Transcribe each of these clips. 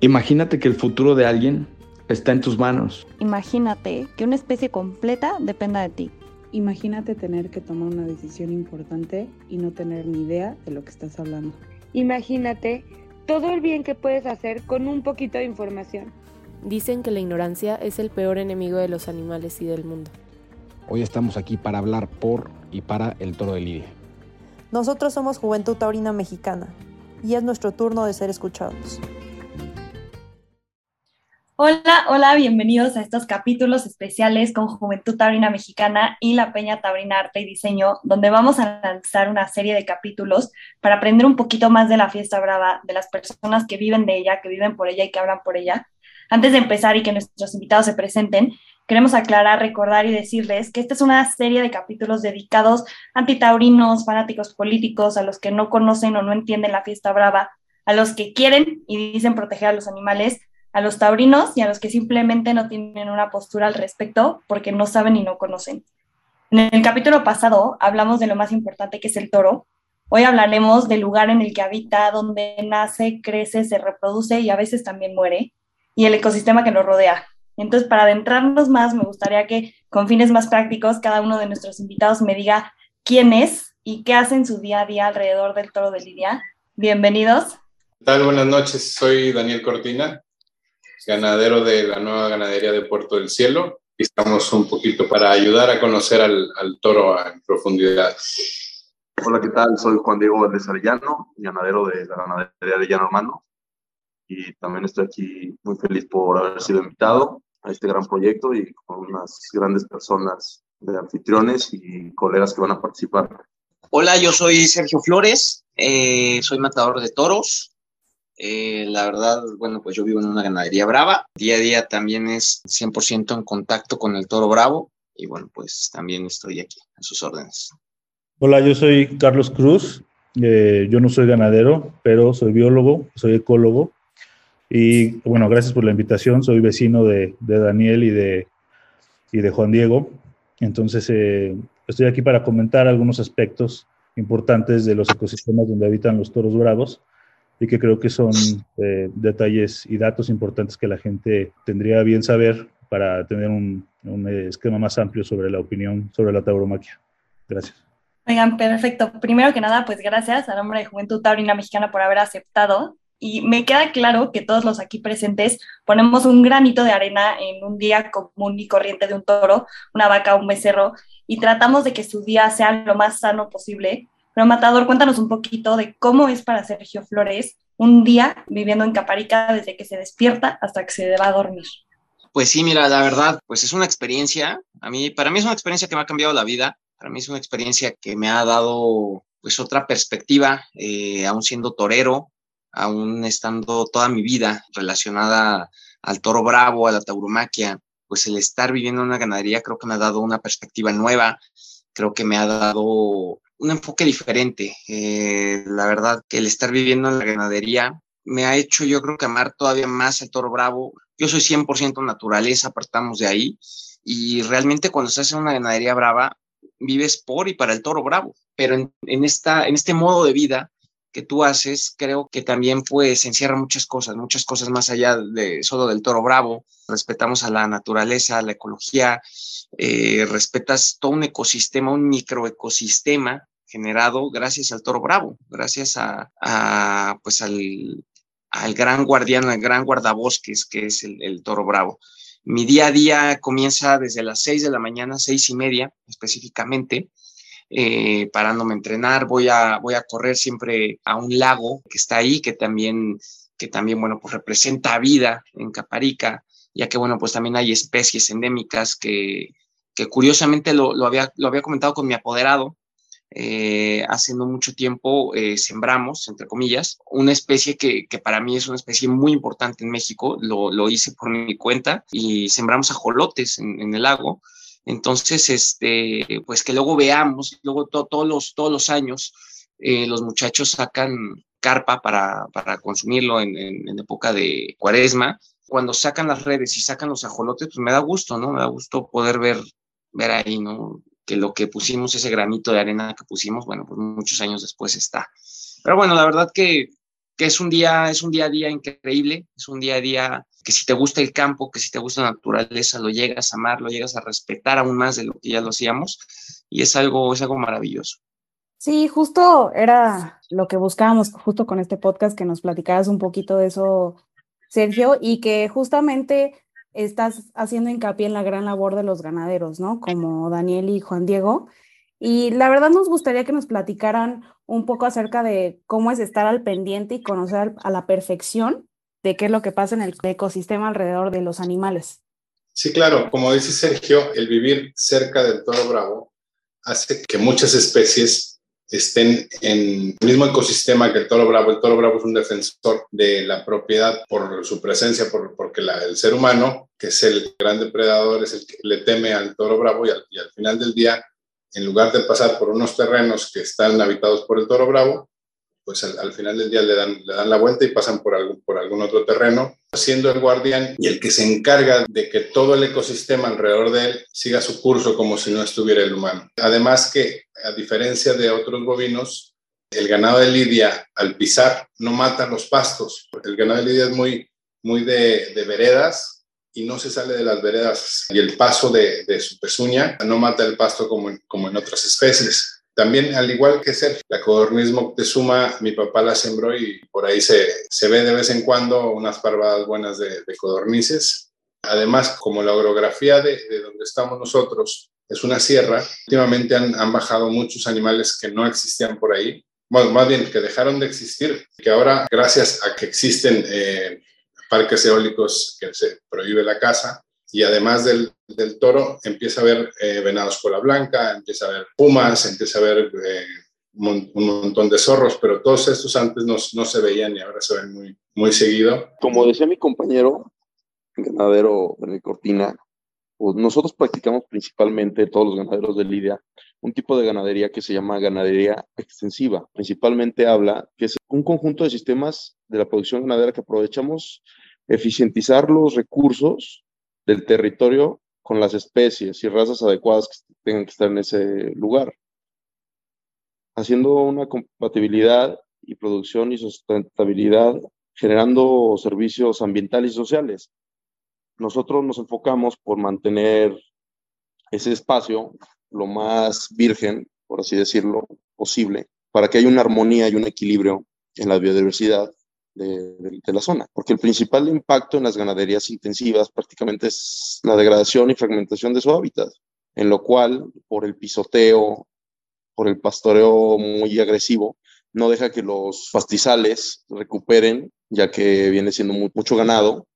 Imagínate que el futuro de alguien está en tus manos. Imagínate que una especie completa dependa de ti. Imagínate tener que tomar una decisión importante y no tener ni idea de lo que estás hablando. Imagínate todo el bien que puedes hacer con un poquito de información. Dicen que la ignorancia es el peor enemigo de los animales y del mundo. Hoy estamos aquí para hablar por y para el toro de Lidia. Nosotros somos Juventud Taurina Mexicana y es nuestro turno de ser escuchados. Hola, hola, bienvenidos a estos capítulos especiales con Juventud Taurina Mexicana y la Peña Taurina Arte y Diseño, donde vamos a lanzar una serie de capítulos para aprender un poquito más de la fiesta brava, de las personas que viven de ella, que viven por ella y que hablan por ella. Antes de empezar y que nuestros invitados se presenten, queremos aclarar, recordar y decirles que esta es una serie de capítulos dedicados a antitaurinos, fanáticos políticos, a los que no conocen o no entienden la fiesta brava, a los que quieren y dicen proteger a los animales a los taurinos y a los que simplemente no tienen una postura al respecto porque no saben y no conocen. En el capítulo pasado hablamos de lo más importante que es el toro. Hoy hablaremos del lugar en el que habita, donde nace, crece, se reproduce y a veces también muere, y el ecosistema que lo rodea. Entonces, para adentrarnos más, me gustaría que con fines más prácticos cada uno de nuestros invitados me diga quién es y qué hace en su día a día alrededor del toro de Lidia. Bienvenidos. ¿Qué? Buenas noches, soy Daniel Cortina, ganadero de la nueva ganadería de Puerto del Cielo. Y estamos un poquito para ayudar a conocer al, al toro en profundidad. Hola, ¿qué tal? Soy Juan Diego Valdés Arellano, ganadero de la ganadería de Llano Hermano. Y también estoy aquí muy feliz por haber sido invitado a este gran proyecto y con unas grandes personas de anfitriones y colegas que van a participar. Hola, yo soy Sergio Flores, eh, soy matador de toros, eh, la verdad, bueno, pues yo vivo en una ganadería brava. Día a día también es 100% en contacto con el toro bravo. Y bueno, pues también estoy aquí a sus órdenes. Hola, yo soy Carlos Cruz. Eh, yo no soy ganadero, pero soy biólogo, soy ecólogo. Y bueno, gracias por la invitación. Soy vecino de, de Daniel y de, y de Juan Diego. Entonces, eh, estoy aquí para comentar algunos aspectos importantes de los ecosistemas donde habitan los toros bravos y que creo que son eh, detalles y datos importantes que la gente tendría bien saber para tener un, un, esquema más amplio sobre la opinión sobre la tauromaquia. Gracias. Oigan, perfecto. Primero que nada, pues gracias a nombre de Juventud Taurina Mexicana por haber aceptado. Y me queda claro que todos los aquí presentes ponemos un granito de arena en un día común y corriente de un toro, una vaca, un becerro, y tratamos de que su día sea lo más sano posible pero Matador, cuéntanos un poquito de cómo es para Sergio Flores un día viviendo en Caparica desde que se despierta hasta que se va a dormir. Pues sí, mira, la verdad, pues es una experiencia, a mí, para mí es una experiencia que me ha cambiado la vida, para mí es una experiencia que me ha dado pues otra perspectiva, eh, aún siendo torero, aún estando toda mi vida relacionada al toro bravo, a la tauromaquia, pues el estar viviendo en una ganadería creo que me ha dado una perspectiva nueva, creo que me ha dado un enfoque diferente. Eh, la verdad que el estar viviendo en la ganadería me ha hecho yo creo que amar todavía más al toro bravo. Yo soy 100% naturaleza, apartamos de ahí. Y realmente cuando estás en una ganadería brava, vives por y para el toro bravo. Pero en, en, esta, en este modo de vida tú haces, creo que también pues encierra muchas cosas, muchas cosas más allá de solo del toro bravo. Respetamos a la naturaleza, a la ecología, eh, respetas todo un ecosistema, un microecosistema generado gracias al toro bravo, gracias a, pues al, gran guardián, al gran guardabosques que es el, toro bravo. Mi día a día comienza desde las seis de la mañana, seis y media específicamente, eh, parándome a entrenar, voy a, voy a correr siempre a un lago que está ahí, que también, que también, bueno, pues representa vida en Caparica, ya que, bueno, pues también hay especies endémicas que, que curiosamente lo, lo, había, lo había comentado con mi apoderado, eh, hace no mucho tiempo eh, sembramos, entre comillas, una especie que, que, para mí es una especie muy importante en México, lo, lo hice por mi cuenta y sembramos ajolotes en, en el lago, entonces, este, pues que luego veamos, luego to, todos, los, todos los años, eh, los muchachos sacan carpa para, para consumirlo en, en, en, época de cuaresma. Cuando sacan las redes y sacan los ajolotes, pues me da gusto, ¿no? Me da gusto poder ver, ver ahí, ¿no? Que lo que pusimos, ese granito de arena que pusimos, bueno, pues muchos años después está. Pero bueno, la verdad que que es un día, es un día a día increíble, es un día a día que si te gusta el campo, que si te gusta la naturaleza, lo llegas a amar, lo llegas a respetar aún más de lo que ya lo hacíamos y es algo, es algo maravilloso. Sí, justo era lo que buscábamos justo con este podcast, que nos platicaras un poquito de eso, Sergio, y que justamente estás haciendo hincapié en la gran labor de los ganaderos, ¿no? Como Daniel y Juan Diego. Y la verdad nos gustaría que nos platicaran un poco acerca de cómo es estar al pendiente y conocer a la perfección de qué es lo que pasa en el ecosistema alrededor de los animales. Sí, claro, como dice Sergio, el vivir cerca del toro bravo hace que muchas especies estén en el mismo ecosistema que el toro bravo. El toro bravo es un defensor de la propiedad por su presencia, por, porque el ser humano, que es el gran depredador, es el que le teme al toro bravo y al final del día en lugar de pasar por unos terrenos que están habitados por el toro bravo, pues al, final del día le dan, le dan la vuelta y pasan por algún, por algún otro terreno, siendo el guardián y el que se encarga de que todo el ecosistema alrededor de él siga su curso como si no estuviera el humano. Además que, a diferencia de otros bovinos, el ganado de lidia al pisar no mata los pastos. El ganado de lidia es muy, muy de, de veredas, y no se sale de las veredas y el paso de, su pezuña no mata el pasto como en, como en otras especies. También, al igual que ser la codorniz moctezuma, mi papá la sembró y por ahí se, se ve de vez en cuando unas parvadas buenas de, codornices. Además, como la orografía de, de, donde estamos nosotros es una sierra, últimamente han, han, bajado muchos animales que no existían por ahí. Bueno, más bien que dejaron de existir, que ahora, gracias a que existen eh, parques eólicos que se prohíbe la caza y además del, toro empieza a haber eh, venados cola blanca, empieza a haber pumas, empieza a haber eh, un, montón de zorros, pero todos estos antes no, no, se veían y ahora se ven muy, muy seguido. Como decía mi compañero, ganadero René Cortina, pues nosotros practicamos principalmente, todos los ganaderos de Lidia, un tipo de ganadería que se llama ganadería extensiva. Principalmente habla que es un conjunto de sistemas de la producción ganadera que aprovechamos eficientizar los recursos del territorio con las especies y razas adecuadas que tengan que estar en ese lugar, haciendo una compatibilidad y producción y sustentabilidad, generando servicios ambientales y sociales. Nosotros nos enfocamos por mantener ese espacio lo más virgen, por así decirlo, posible, para que haya una armonía y un equilibrio en la biodiversidad de, la zona. Porque el principal impacto en las ganaderías intensivas prácticamente es la degradación y fragmentación de su hábitat, en lo cual, por el pisoteo, por el pastoreo muy agresivo, no deja que los pastizales recuperen, ya que viene siendo mucho ganado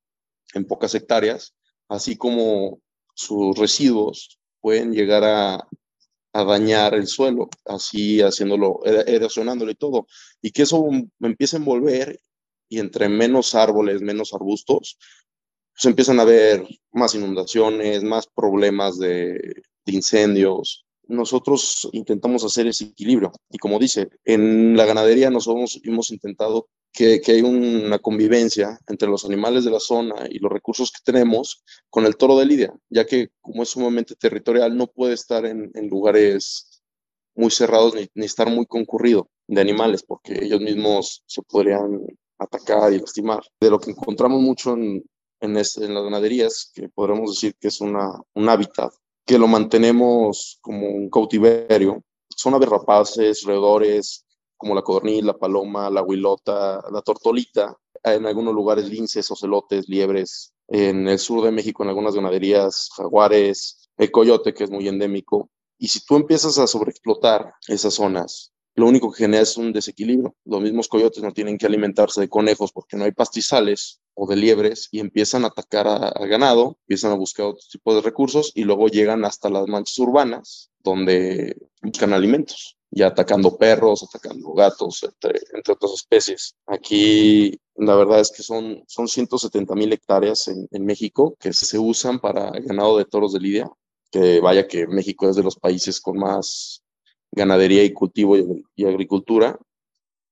en pocas hectáreas, así como sus residuos pueden llegar a, dañar el suelo, así haciéndolo, erosionándolo y todo, y que eso empiece a envolver y entre menos árboles, menos arbustos, pues empiezan a haber más inundaciones, más problemas de, de incendios. Nosotros intentamos hacer ese equilibrio y como dice, en la ganadería nosotros hemos intentado que, hay una convivencia entre los animales de la zona y los recursos que tenemos con el toro de lidia, ya que como es sumamente territorial no puede estar en, lugares muy cerrados ni, estar muy concurrido de animales, porque ellos mismos se podrían atacar y lastimar. De lo que encontramos mucho en, las ganaderías, que podríamos decir que es un hábitat, que lo mantenemos como un cautiverio, son aves rapaces, roedores, como la codorniz, la paloma, la huilota, la tortolita, en algunos lugares linces, ocelotes, liebres, en el sur de México en algunas ganaderías, jaguares, el coyote que es muy endémico. Y si tú empiezas a sobreexplotar esas zonas, lo único que genera es un desequilibrio. Los mismos coyotes no tienen que alimentarse de conejos porque no hay pastizales o de liebres y empiezan a atacar al ganado, empiezan a buscar otro tipo de recursos y luego llegan hasta las manchas urbanas donde buscan alimentos ya atacando perros, atacando gatos, entre, entre otras especies. Aquí la verdad es que son, son 170 mil hectáreas en, México que se usan para ganado de toros de lidia, que vaya que México es de los países con más ganadería y cultivo y, y agricultura,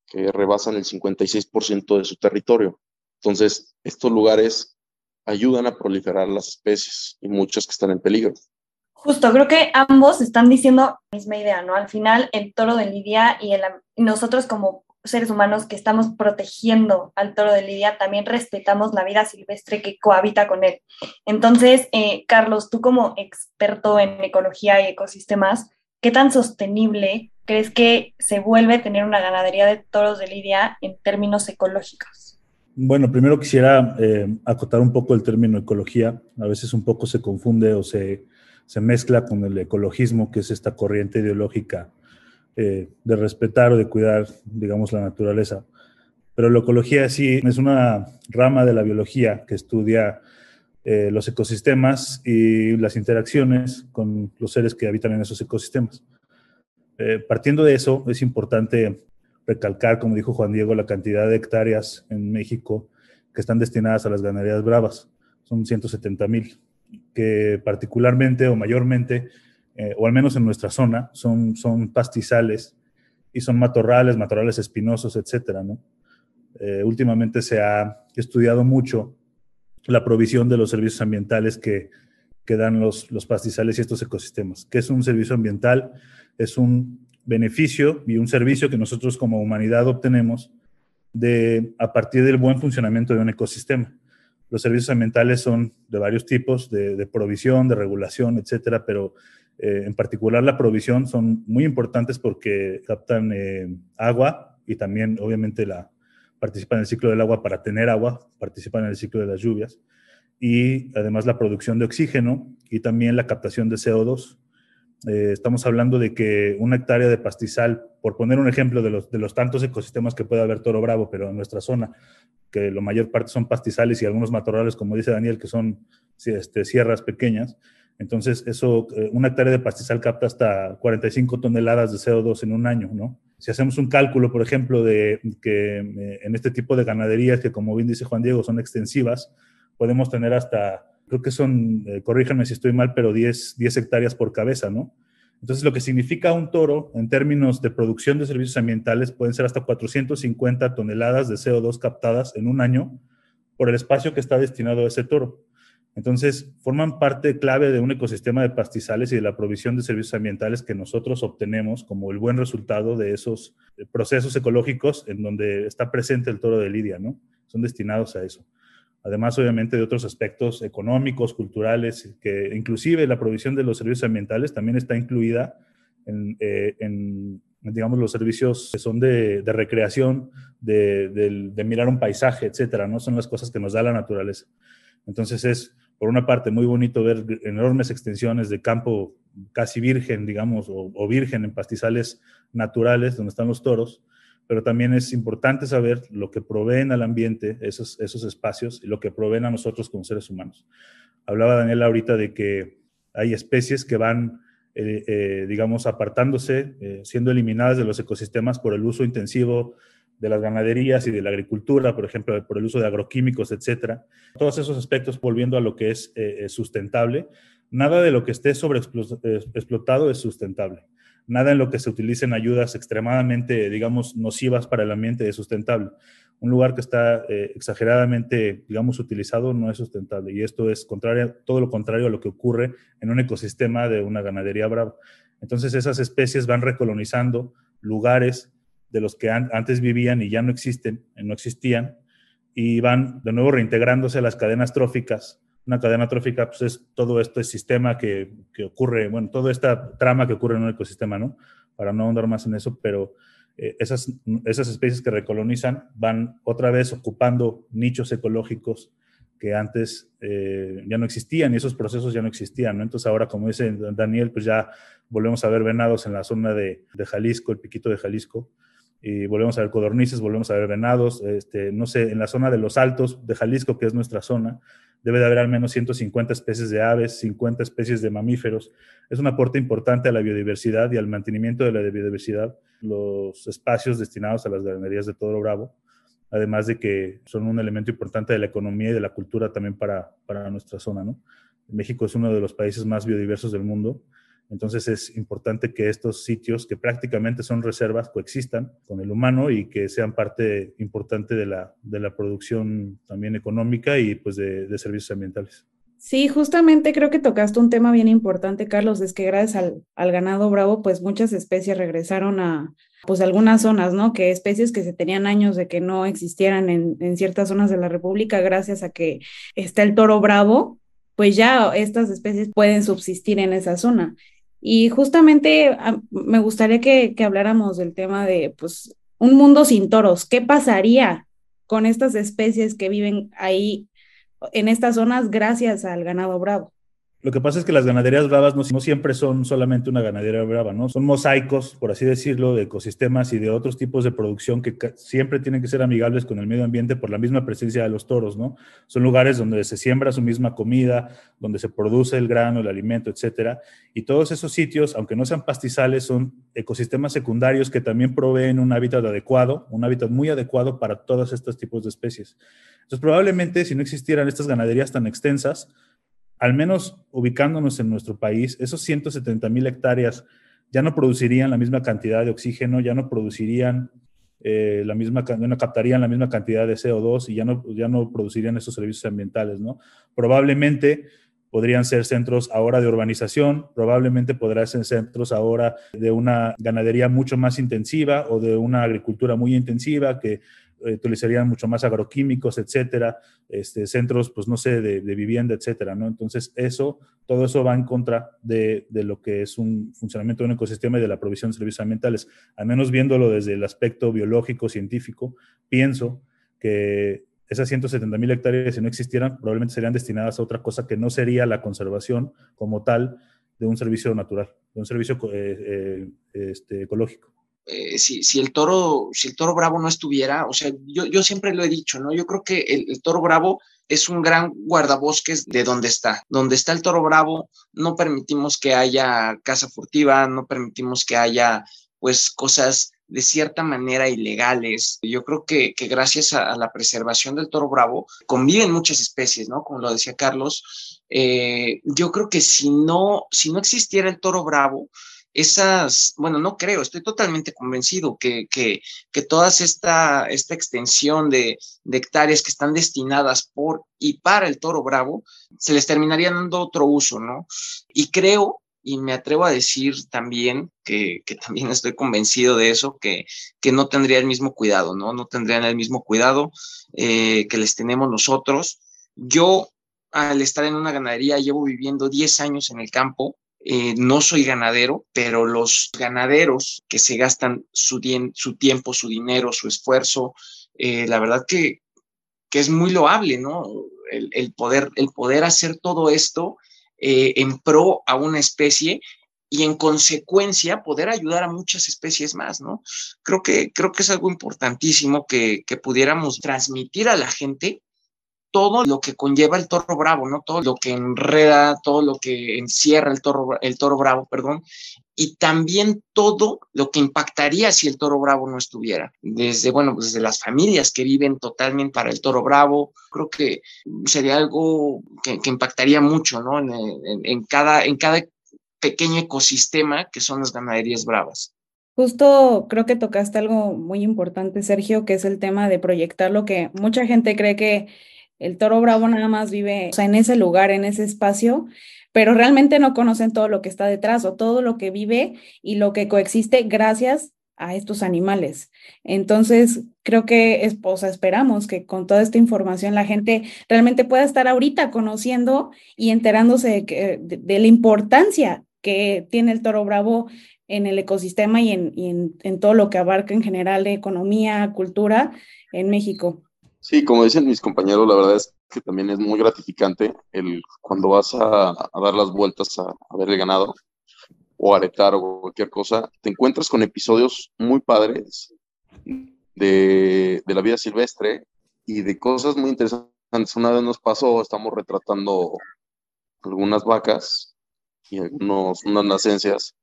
que rebasan el 56% de su territorio. Entonces, estos lugares ayudan a proliferar las especies y muchas que están en peligro. Justo, creo que ambos están diciendo la misma idea, ¿no? Al final, el toro de Lidia y nosotros como seres humanos que estamos protegiendo al toro de Lidia, también respetamos la vida silvestre que cohabita con él. Entonces, eh, Carlos, tú como experto en ecología y ecosistemas, ¿qué tan sostenible crees que se vuelve tener una ganadería de toros de Lidia en términos ecológicos? Bueno, primero quisiera eh, acotar un poco el término ecología. A veces un poco se confunde o se, se mezcla con el ecologismo, que es esta corriente ideológica eh, de respetar o de cuidar, digamos, la naturaleza. Pero la ecología sí es una rama de la biología que estudia eh, los ecosistemas y las interacciones con los seres que habitan en esos ecosistemas. Eh, partiendo de eso, es importante recalcar, como dijo Juan Diego, la cantidad de hectáreas en México que están destinadas a las ganaderías bravas. Son 170 mil, que particularmente o mayormente eh, o al menos en nuestra zona, son, son pastizales y son matorrales, matorrales espinosos, etcétera, ¿no? Eh, últimamente se ha estudiado mucho la provisión de los servicios ambientales que, que dan los, los pastizales y estos ecosistemas. ¿Qué es un servicio ambiental? Es un beneficio y un servicio que nosotros como humanidad obtenemos de, a partir del buen funcionamiento de un ecosistema. Los servicios ambientales son de varios tipos, de, provisión, de regulación, etcétera, pero eh, en particular la provisión, son muy importantes porque captan eh, agua y también obviamente la, participan en el ciclo del agua para tener agua, participan en el ciclo de las lluvias y además la producción de oxígeno y también la captación de CO2. Eh, estamos hablando de que una hectárea de pastizal, por poner un ejemplo de los, de los tantos ecosistemas que puede haber Toro Bravo, pero en nuestra zona, que la mayor parte son pastizales y algunos matorrales, como dice Daniel, que son este, sierras pequeñas, entonces, eso, eh, una hectárea de pastizal capta hasta 45 toneladas de CO2 en un año, ¿no? Si hacemos un cálculo, por ejemplo, de que eh, en este tipo de ganaderías, que como bien dice Juan Diego, son extensivas, podemos tener hasta, creo que son, eh, si estoy mal, pero 10, 10 hectáreas por cabeza, ¿no? Entonces, lo que significa un toro en términos de producción de servicios ambientales pueden ser hasta 450 toneladas de CO2 captadas en un año por el espacio que está destinado a ese toro. Entonces, forman parte clave de un ecosistema de pastizales y de la provisión de servicios ambientales que nosotros obtenemos como el buen resultado de esos eh, procesos ecológicos en donde está presente el toro de Lidia, ¿no? Son destinados a eso. Además, obviamente, de otros aspectos económicos, culturales, que inclusive la provisión de los servicios ambientales también está incluida en, eh, digamos, los servicios que son de, recreación, de, de, mirar un paisaje, etcétera, ¿no? Son las cosas que nos da la naturaleza. Entonces es, por una parte, muy bonito ver enormes extensiones de campo casi virgen, digamos, o, virgen en pastizales naturales donde están los toros, pero también es importante saber lo que proveen al ambiente esos, esos espacios y lo que proveen a nosotros como seres humanos. Hablaba Daniel ahorita de que hay especies que van, eh, eh, digamos, apartándose, eh, siendo eliminadas de los ecosistemas por el uso intensivo de las ganaderías y de la agricultura, por ejemplo, por el uso de agroquímicos, etcétera. Todos esos aspectos volviendo a lo que es sustentable. Nada de lo que esté sobreexplotado es sustentable. Nada en lo que se utilicen ayudas extremadamente, digamos, nocivas para el ambiente es sustentable. Un lugar que está eh, exageradamente, digamos, utilizado no es sustentable. Y esto es todo lo contrario a lo que ocurre en un ecosistema de una ganadería brava. Entonces esas especies van recolonizando lugares de los que antes vivían y ya no existen, no existían, y van de nuevo reintegrándose a las cadenas tróficas. Una cadena trófica pues, es todo este sistema que, que, ocurre, bueno, toda esta trama que ocurre en un ecosistema, ¿no? Para no ahondar más en eso, pero eh, esas, esas especies que recolonizan van otra vez ocupando nichos ecológicos que antes eh, ya no existían y esos procesos ya no existían, ¿no? Entonces ahora, como dice Daniel, pues ya volvemos a ver venados en la zona de, de Jalisco, el piquito de Jalisco, y volvemos a ver codornices, volvemos a ver venados, este, no sé, en la zona de los altos de Jalisco, que es nuestra zona, debe de haber al menos 150 especies de aves, 50 especies de mamíferos. Es un aporte importante a la biodiversidad y al mantenimiento de la biodiversidad, los espacios destinados a las ganaderías de Toro Bravo, además de que son un elemento importante de la economía y de la cultura también para, para nuestra zona. México es uno de los países más biodiversos del mundo entonces es importante que estos sitios, que prácticamente son reservas, coexistan con el humano y que sean parte importante de la, de la producción también económica y pues de, de servicios ambientales. Sí, justamente creo que tocaste un tema bien importante, Carlos, es que gracias al, al, ganado bravo, pues muchas especies regresaron a, pues algunas zonas, ¿no? Que especies que se tenían años de que no existieran en, en ciertas zonas de la República, gracias a que está el toro bravo, pues ya estas especies pueden subsistir en esa zona. Y justamente me gustaría que, que habláramos del tema de, pues, un mundo sin toros. ¿Qué pasaría con estas especies que viven ahí en estas zonas gracias al ganado bravo. Lo que pasa es que las ganaderías bravas no, siempre son solamente una ganadería brava, ¿no? Son mosaicos, por así decirlo, de ecosistemas y de otros tipos de producción que siempre tienen que ser amigables con el medio ambiente por la misma presencia de los toros, ¿no? Son lugares donde se siembra su misma comida, donde se produce el grano, el alimento, etcétera. Y todos esos sitios, aunque no sean pastizales, son ecosistemas secundarios que también proveen un hábitat adecuado, un hábitat muy adecuado para todos estos tipos de especies. Entonces, probablemente si no existieran estas ganaderías tan extensas, al menos ubicándonos en nuestro país, esos 170 mil hectáreas ya no producirían la misma cantidad de oxígeno, ya no producirían eh, la misma, no captarían la misma cantidad de CO2 y ya no, ya no producirían esos servicios ambientales, ¿no? Probablemente podrían ser centros ahora de urbanización, probablemente podrán ser centros ahora de una ganadería mucho más intensiva o de una agricultura muy intensiva que utilizarían mucho más agroquímicos, etcétera, este, centros, pues no sé, de, vivienda, etcétera, ¿no? Entonces, eso, todo eso va en contra de, de, lo que es un funcionamiento de un ecosistema y de la provisión de servicios ambientales. Al menos viéndolo desde el aspecto biológico, científico, pienso que esas 170 mil hectáreas, si no existieran, probablemente serían destinadas a otra cosa que no sería la conservación como tal de un servicio natural, de un servicio eh, eh, este, ecológico. Eh, si, si, el toro, si el toro bravo no estuviera, o sea, yo, yo siempre lo he dicho, ¿no? Yo creo que el, toro bravo es un gran guardabosques de donde está. Donde está el toro bravo, no permitimos que haya caza furtiva, no permitimos que haya, pues, cosas de cierta manera ilegales. Yo creo que, que gracias a, la preservación del toro bravo conviven muchas especies, ¿no? Como lo decía Carlos. Eh, yo creo que si no, si no existiera el toro bravo, esas, bueno, no creo, estoy totalmente convencido que, que, que toda esta, esta extensión de, hectáreas que están destinadas por y para el toro bravo, se les terminaría dando otro uso, ¿no? Y creo, y me atrevo a decir también, que, que también estoy convencido de eso, que, que no tendría el mismo cuidado, ¿no? No tendrían el mismo cuidado eh, que les tenemos nosotros. Yo, al estar en una ganadería, llevo viviendo 10 años en el campo, eh, no soy ganadero, pero los ganaderos que se gastan su, tiempo, su dinero, su esfuerzo, eh, la verdad que, que, es muy loable, ¿no? El, poder, el poder hacer todo esto eh, en pro a una especie y en consecuencia poder ayudar a muchas especies más, ¿no? Creo que, creo que es algo importantísimo que, que pudiéramos transmitir a la gente todo lo que conlleva el toro bravo, ¿no? Todo lo que enreda, todo lo que encierra el toro, el toro bravo, perdón, y también todo lo que impactaría si el toro bravo no estuviera. Desde, bueno, pues desde las familias que viven totalmente para el toro bravo, creo que sería algo que, impactaría mucho, ¿no? En, cada, en cada pequeño ecosistema que son las ganaderías bravas. Justo creo que tocaste algo muy importante, Sergio, que es el tema de proyectar lo que mucha gente cree que el toro bravo nada más vive en ese lugar, en ese espacio, pero realmente no conocen todo lo que está detrás o todo lo que vive y lo que coexiste gracias a estos animales. Entonces, creo que es, o esperamos que con toda esta información la gente realmente pueda estar ahorita conociendo y enterándose de, de, la importancia que tiene el toro bravo en el ecosistema y, en, y en, en todo lo que abarca en general de economía, cultura en México. Sí, como dicen mis compañeros, la verdad es que también es muy gratificante el cuando vas a, dar las vueltas a, ver el ganado o aretar o cualquier cosa, te encuentras con episodios muy padres de, de la vida silvestre y de cosas muy interesantes. Una vez nos pasó, estamos retratando algunas vacas y algunos, unas nacencias.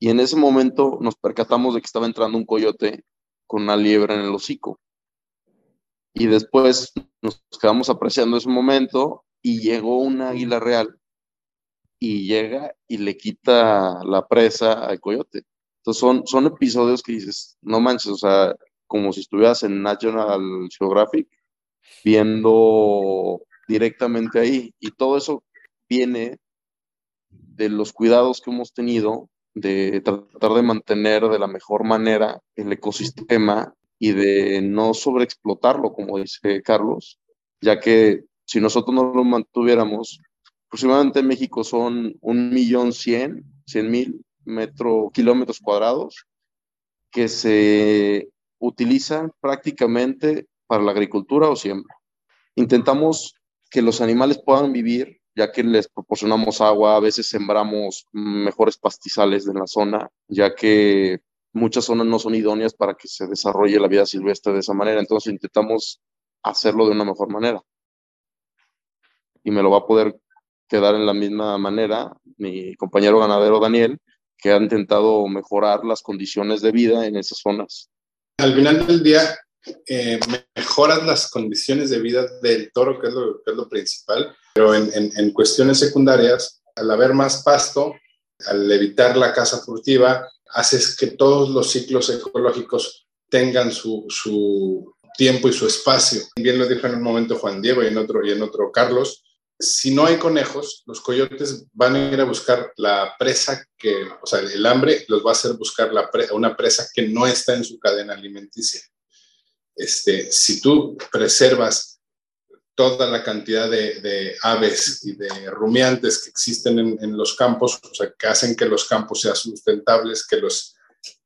Y en ese momento nos percatamos de que estaba entrando un coyote con una liebre en el hocico. Y después nos quedamos apreciando ese momento y llegó una águila real y llega y le quita la presa al coyote. Entonces son, son episodios que dices, no manches, o sea, como si estuvieras en National Geographic viendo directamente ahí. Y todo eso viene de los cuidados que hemos tenido de tratar de mantener de la mejor manera el ecosistema y de no sobreexplotarlo, como dice Carlos, ya que si nosotros no lo mantuviéramos, aproximadamente en México son un millón cien, cien mil metro, kilómetros cuadrados que se utilizan prácticamente para la agricultura o siembra. Intentamos que los animales puedan vivir ya que les proporcionamos agua, a veces sembramos mejores pastizales en la zona, ya que muchas zonas no son idóneas para que se desarrolle la vida silvestre de esa manera, entonces intentamos hacerlo de una mejor manera. Y me lo va a poder quedar en la misma manera mi compañero ganadero Daniel, que ha intentado mejorar las condiciones de vida en esas zonas. Al final del día, eh, mejoras las condiciones de vida del toro, que es lo, que es lo principal, pero en, en, en, cuestiones secundarias, al haber más pasto, al evitar la caza furtiva, haces que todos los ciclos ecológicos tengan su, su tiempo y su espacio. Bien lo dijo en un momento Juan Diego y en otro, y en otro Carlos, si no hay conejos, los coyotes van a ir a buscar la presa que, o sea, el hambre los va a hacer buscar una presa que no está en su cadena alimenticia. Este, si tú preservas toda la cantidad de, aves y de rumiantes que existen en, los campos, o sea, que hacen que los campos sean sustentables, que los,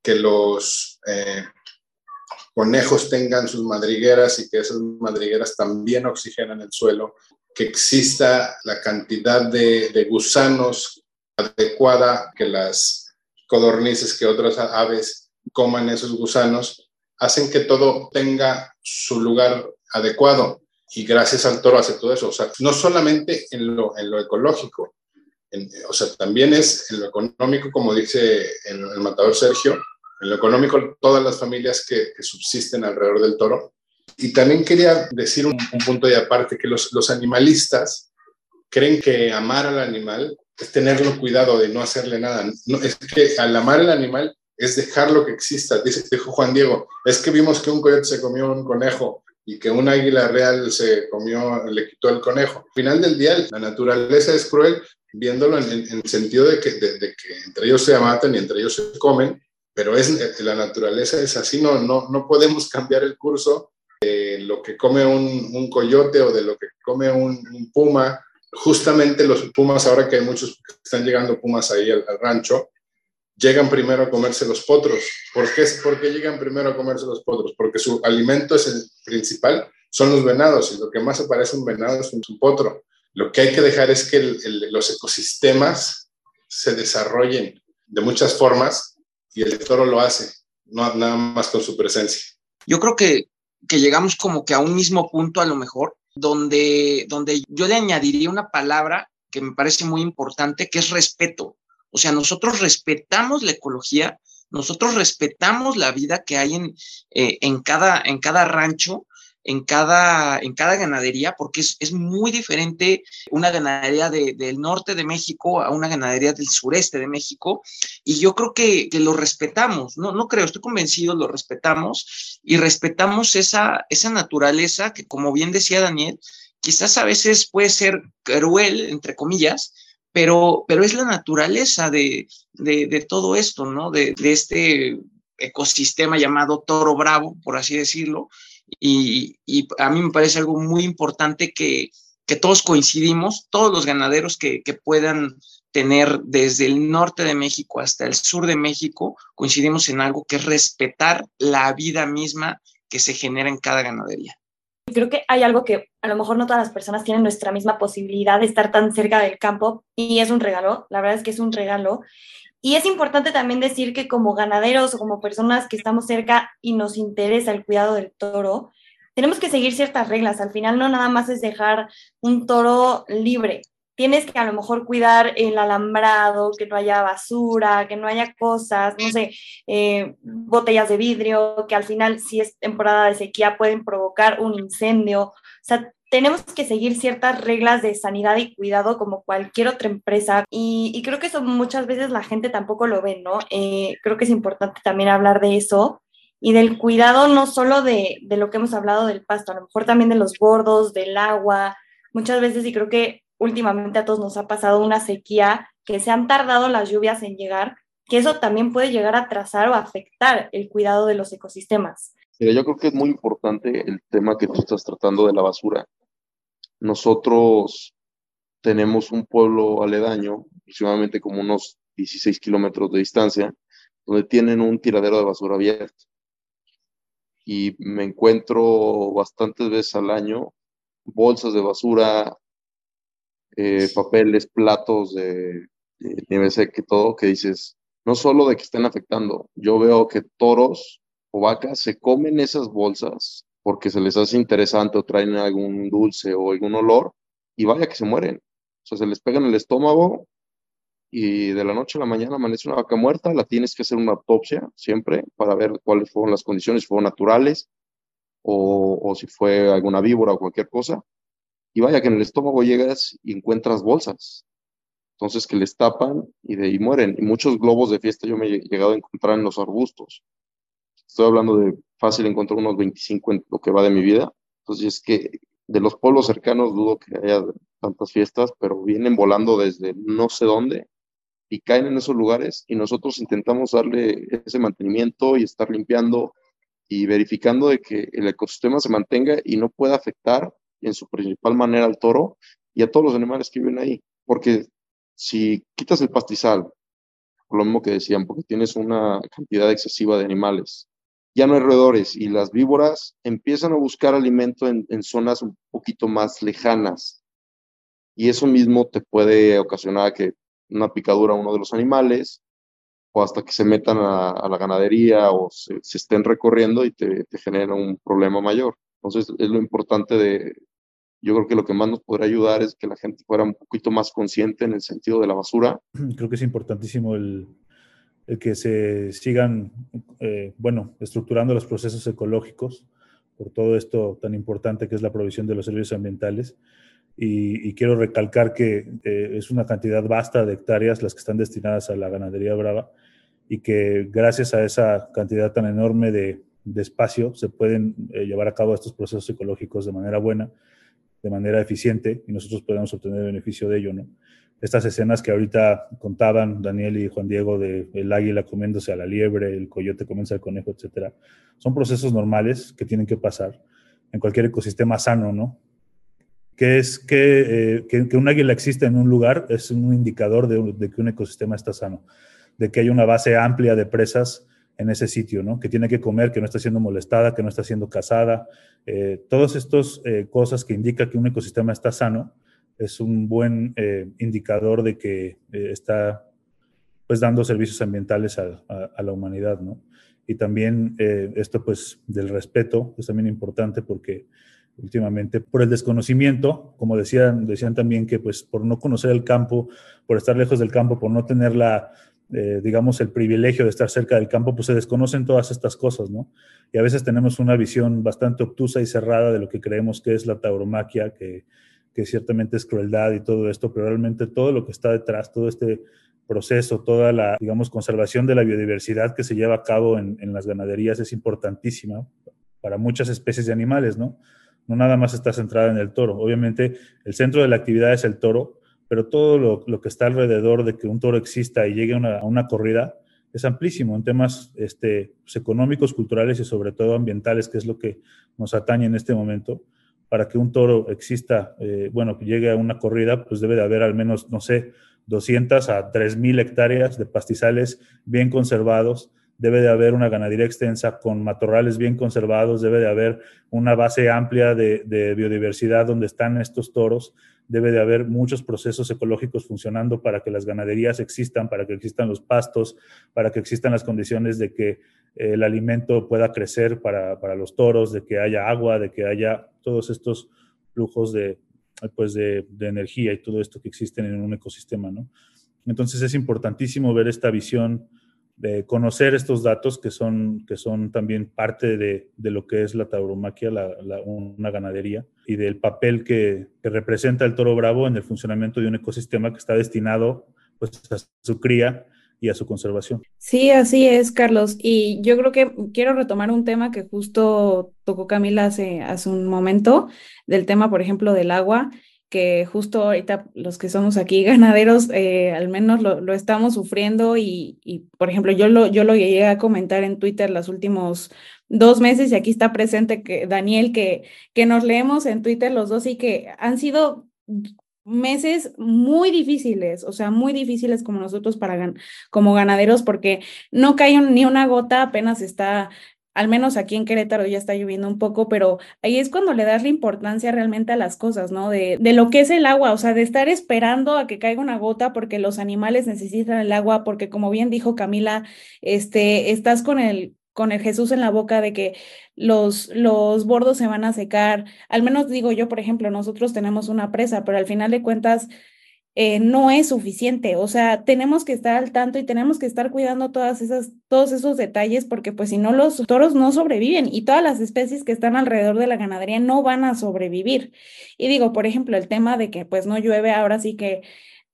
que los eh, conejos tengan sus madrigueras y que esas madrigueras también oxigenan el suelo, que exista la cantidad de gusanos adecuada, que las codornices, que otras aves coman esos gusanos, hacen que todo tenga su lugar adecuado. Y gracias al toro hace todo eso. O sea, no solamente en lo, en lo ecológico, en, o sea, también es en lo económico, como dice el, matador Sergio, en lo económico, todas las familias que, subsisten alrededor del toro y también quería decir un, un punto de aparte, que los, los, animalistas creen que amar al animal es tenerlo cuidado de no hacerle nada. No, es que al amar al animal es dejarlo que exista. Dice, dijo Juan Diego, es que vimos que un coyote se comió un conejo y que un águila real se comió, le quitó el conejo. Al final del día, la naturaleza es cruel, viéndolo en, el sentido de que, de, de que entre ellos se matan y entre ellos se comen, pero es, la naturaleza es así, no, no, no podemos cambiar el curso de lo que come un, un coyote o de lo que come un, un, puma. Justamente los pumas, ahora que hay muchos que están llegando pumas ahí al, al, rancho, llegan primero a comerse los potros. ¿Por qué? ¿Por llegan primero a comerse los potros? Porque su alimento es el principal, son los venados, y lo que más se parece a un venado es un, potro. Lo que hay que dejar es que los ecosistemas se desarrollen de muchas formas y el toro lo hace, no nada más con su presencia. Yo creo que que llegamos como que a un mismo punto a lo mejor, donde, donde yo le añadiría una palabra que me parece muy importante, que es respeto. O sea, nosotros respetamos la ecología, nosotros respetamos la vida que hay en, eh, en, cada, en cada rancho en cada, en cada ganadería, porque es, es muy diferente una ganadería de, del norte de México a una ganadería del sureste de México, y yo creo que, que, lo respetamos, no, no creo, estoy convencido, lo respetamos y respetamos esa, esa naturaleza que, como bien decía Daniel, quizás a veces puede ser cruel, entre comillas, pero, pero es la naturaleza de, de, todo esto, ¿no? De, de este ecosistema llamado toro bravo, por así decirlo, y, y, a mí me parece algo muy importante que, que todos coincidimos, todos los ganaderos que, que, puedan tener desde el norte de México hasta el sur de México, coincidimos en algo que es respetar la vida misma que se genera en cada ganadería. Creo que hay algo que a lo mejor no todas las personas tienen nuestra misma posibilidad de estar tan cerca del campo y es un regalo, la verdad es que es un regalo y es importante también decir que como ganaderos o como personas que estamos cerca y nos interesa el cuidado del toro, tenemos que seguir ciertas reglas. Al final no nada más es dejar un toro libre. Tienes que a lo mejor cuidar el alambrado, que no haya basura, que no haya cosas, no sé, eh, botellas de vidrio, que al final si es temporada de sequía pueden provocar un incendio. O sea, tenemos que seguir ciertas reglas de sanidad y cuidado como cualquier otra empresa y, y creo que eso muchas veces la gente tampoco lo ve, ¿no? Eh, creo que es importante también hablar de eso y del cuidado no solo de, de, lo que hemos hablado del pasto, a lo mejor también de los bordos, del agua, muchas veces, y creo que últimamente a todos nos ha pasado una sequía, que se han tardado las lluvias en llegar, que eso también puede llegar a atrasar o afectar el cuidado de los ecosistemas. Yo creo que es muy importante el tema que tú estás tratando de la basura. Nosotros tenemos un pueblo aledaño, aproximadamente como unos 16 kilómetros de distancia, donde tienen un tiradero de basura abierto. Y me encuentro bastantes veces al año bolsas de basura, eh, papeles, platos de, de que todo, que dices, no solo de que estén afectando, yo veo que toros o vacas se comen esas bolsas porque se les hace interesante o traen algún dulce o algún olor y vaya que se mueren. O sea, se les pega en el estómago y de la noche a la mañana amanece una vaca muerta, la tienes que hacer una autopsia siempre para ver cuáles fueron las condiciones, si fueron naturales o, o si fue alguna víbora o cualquier cosa. Y vaya que en el estómago llegas y encuentras bolsas. Entonces que les tapan y de ahí mueren. Y muchos globos de fiesta yo me he llegado a encontrar en los arbustos. Estoy hablando de fácil encontrar unos 25 en lo que va de mi vida. Entonces es que de los pueblos cercanos dudo que haya tantas fiestas, pero vienen volando desde no sé dónde y caen en esos lugares y nosotros intentamos darle ese mantenimiento y estar limpiando y verificando de que el ecosistema se mantenga y no pueda afectar en su principal manera al toro y a todos los animales que viven ahí. Porque si quitas el pastizal, lo mismo que decían, porque tienes una cantidad excesiva de animales, ya no hay roedores y las víboras empiezan a buscar alimento en, en zonas un poquito más lejanas. Y eso mismo te puede ocasionar que una picadura a uno de los animales, o hasta que se metan a, la ganadería o se, estén recorriendo y te, te genera un problema mayor. Entonces, es lo importante de, yo creo que lo que más nos podría ayudar es que la gente fuera un poquito más consciente en el sentido de la basura. Creo que es importantísimo el, el que se sigan, eh, bueno, estructurando los procesos ecológicos por todo esto tan importante que es la provisión de los servicios ambientales y, quiero recalcar que eh, es una cantidad vasta de hectáreas las que están destinadas a la ganadería brava y que gracias a esa cantidad tan enorme de, espacio se pueden eh, llevar a cabo estos procesos ecológicos de manera buena, de manera eficiente y nosotros podemos obtener beneficio de ello, ¿no? Estas escenas que ahorita contaban Daniel y Juan Diego de el águila comiéndose a la liebre, el coyote comienza al conejo, etcétera, son procesos normales que tienen que pasar en cualquier ecosistema sano, ¿no? que es eh, que, que, un águila existe en un lugar es un indicador de, que un ecosistema está sano, de que hay una base amplia de presas en ese sitio, ¿no? Que tiene que comer, que no está siendo molestada, que no está siendo cazada. Eh, todas estas eh, cosas que indican que un ecosistema está sano es un buen indicador de que está pues dando servicios ambientales a, a la humanidad, ¿no? Y también esto pues del respeto es también importante porque últimamente por el desconocimiento, como decían, decían también que pues por no conocer el campo, por estar lejos del campo, por no tener la, eh, digamos, el privilegio de estar cerca del campo, pues se desconocen todas estas cosas, ¿no? Y a veces tenemos una visión bastante obtusa y cerrada de lo que creemos que es la tauromaquia, que, que ciertamente es crueldad y todo esto, pero realmente todo lo que está detrás, todo este proceso, toda la, digamos, conservación de la biodiversidad que se lleva a cabo en, en las ganaderías es importantísima para muchas especies de animales, ¿no? no nada más está centrada en el toro. Obviamente el centro de la actividad es el toro, pero todo lo, que está alrededor de que un toro exista y llegue a una, corrida es amplísimo en temas este, pues, económicos, culturales y sobre todo ambientales, que es lo que nos atañe en este momento. Para que un toro exista, eh, bueno, que llegue a una corrida, pues debe de haber al menos, no sé, 200 a 3.000 hectáreas de pastizales bien conservados, debe de haber una ganadería extensa con matorrales bien conservados, debe de haber una base amplia de, biodiversidad donde están estos toros, debe de haber muchos procesos ecológicos funcionando para que las ganaderías existan, para que existan los pastos, para que existan las condiciones de que eh, el alimento pueda crecer para, los toros, de que haya agua, de que haya todos estos flujos de, pues de energía y todo esto que existen en un ecosistema, ¿no? Entonces es importantísimo ver esta visión de conocer estos datos que son, que son también parte de, de lo que es la tauromaquia, la, una ganadería, y del papel que, que, representa el toro bravo en el funcionamiento de un ecosistema que está destinado pues, a su cría y a su conservación. Sí, así es, Carlos. Y yo creo que quiero retomar un tema que justo tocó Camila hace, hace un momento, del tema, por ejemplo, del agua. Que justo ahorita los que somos aquí ganaderos, eh, al menos lo, lo, estamos sufriendo y, y, por ejemplo, yo lo, yo lo llegué a comentar en Twitter los últimos dos meses y aquí está presente que Daniel, que, que nos leemos en Twitter los dos y que han sido meses muy difíciles, o sea, muy difíciles como nosotros para como ganaderos porque no cae ni una gota, apenas está al menos aquí en Querétaro ya está lloviendo un poco, pero ahí es cuando le das la importancia realmente a las cosas, ¿no? De, de, lo que es el agua, o sea, de estar esperando a que caiga una gota porque los animales necesitan el agua, porque como bien dijo Camila, este, estás con el, con el Jesús en la boca de que los, los bordos se van a secar. Al menos digo yo, por ejemplo, nosotros tenemos una presa, pero al final de cuentas eh, no es suficiente. O sea, tenemos que estar al tanto y tenemos que estar cuidando todas esas, todos esos detalles porque pues si no los toros no sobreviven y todas las especies que están alrededor de la ganadería no van a sobrevivir. Y digo, por ejemplo, el tema de que pues no llueve, ahora sí que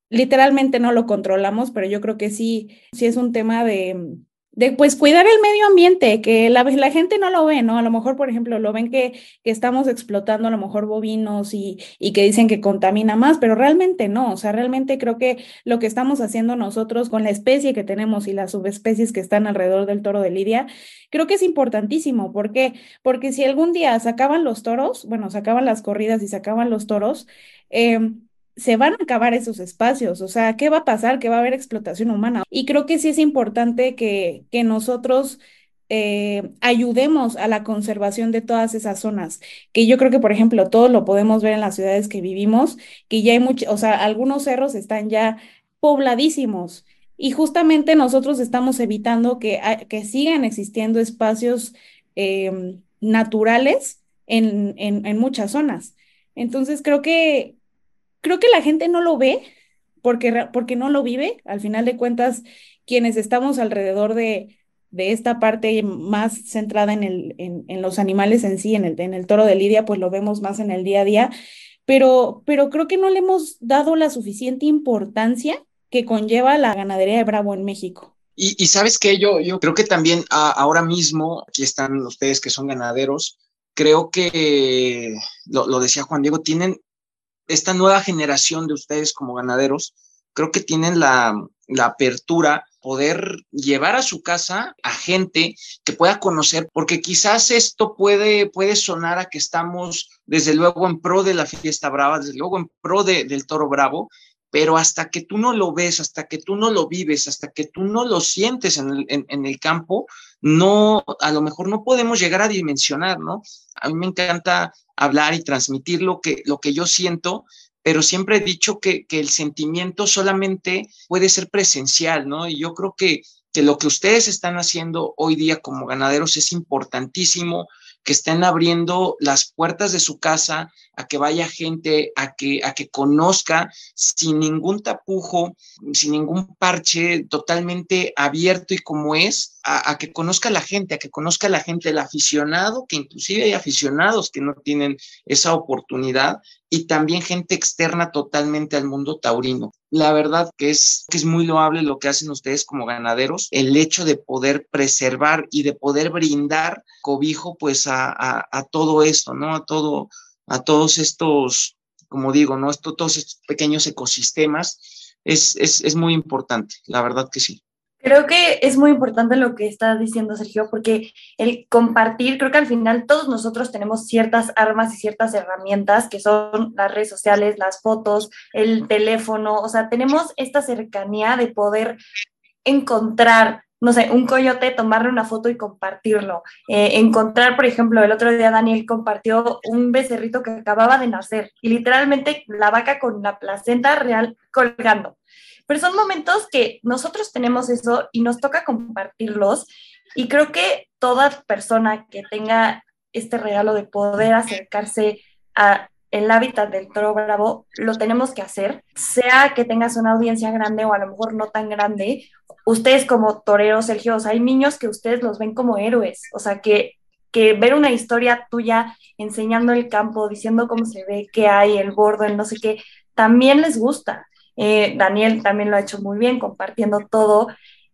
literalmente no lo controlamos, pero yo creo que sí, sí es un tema de de pues cuidar el medio ambiente, que la, la, gente no lo ve, ¿no? A lo mejor, por ejemplo, lo ven que, que estamos explotando a lo mejor bovinos y, y, que dicen que contamina más, pero realmente no, o sea, realmente creo que lo que estamos haciendo nosotros con la especie que tenemos y las subespecies que están alrededor del toro de Lidia, creo que es importantísimo. ¿Por qué? Porque si algún día sacaban los toros, bueno, sacaban las corridas y sacaban los toros, eh, se van a acabar esos espacios, o sea, ¿qué va a pasar? Que va a haber explotación humana. Y creo que sí es importante que, que nosotros eh, ayudemos a la conservación de todas esas zonas, que yo creo que, por ejemplo, todo lo podemos ver en las ciudades que vivimos, que ya hay mucho, o sea, algunos cerros están ya pobladísimos. Y justamente nosotros estamos evitando que, que sigan existiendo espacios eh, naturales en, en muchas zonas. Entonces, creo que, creo que la gente no lo ve porque, porque no lo vive. Al final de cuentas, quienes estamos alrededor de, de esta parte más centrada en, el, en, los animales en sí, en el, toro de Lidia, pues lo vemos más en el día a día, pero, pero creo que no le hemos dado la suficiente importancia que conlleva la ganadería de Bravo en México. Y, sabes que yo, yo creo que también ahora mismo, aquí están ustedes que son ganaderos, creo que, lo, lo decía Juan Diego, tienen esta nueva generación de ustedes como ganaderos, creo que tienen la, la, apertura, poder llevar a su casa a gente que pueda conocer, porque quizás esto puede, puede sonar a que estamos desde luego en pro de la fiesta brava, desde luego en pro de, del toro bravo, pero hasta que tú no lo ves, hasta que tú no lo vives, hasta que tú no lo sientes en el, campo, no, a lo mejor no podemos llegar a dimensionar, ¿no? A mí me encanta hablar y transmitir lo que, lo que yo siento, pero siempre he dicho que, que el sentimiento solamente puede ser presencial, ¿no? Y yo creo que, que lo que ustedes están haciendo hoy día como ganaderos es importantísimo, que estén abriendo las puertas de su casa a que vaya gente, a que, a que conozca sin ningún tapujo, sin ningún parche, totalmente abierto y como es, a, a, que conozca la gente, a que conozca la gente, el aficionado, que inclusive hay aficionados que no tienen esa oportunidad y también gente externa totalmente al mundo taurino. La verdad que es, que es muy loable lo que hacen ustedes como ganaderos, el hecho de poder preservar y de poder brindar cobijo pues a, todo esto, ¿no? A todo, a todos estos, como digo, ¿no? Esto, todos estos pequeños ecosistemas, es, es, es muy importante, la verdad que sí. Creo que es muy importante lo que está diciendo Sergio, porque el compartir, creo que al final todos nosotros tenemos ciertas armas y ciertas herramientas que son las redes sociales, las fotos, el teléfono, o sea, tenemos esta cercanía de poder encontrar, no sé, un coyote, tomarle una foto y compartirlo. Eh, encontrar, por ejemplo, el otro día Daniel compartió un becerrito que acababa de nacer y literalmente la vaca con la placenta real colgando pero son momentos que nosotros tenemos eso y nos toca compartirlos y creo que toda persona que tenga este regalo de poder acercarse a el hábitat del toro bravo, lo tenemos que hacer, sea que tengas una audiencia grande o a lo mejor no tan grande. Ustedes como toreros, Sergio, hay niños que ustedes los ven como héroes, o sea, que, que ver una historia tuya enseñando el campo, diciendo cómo se ve, qué hay, el bordo, el no sé qué, también les gusta. Eh, Daniel también lo ha hecho muy bien, compartiendo todo.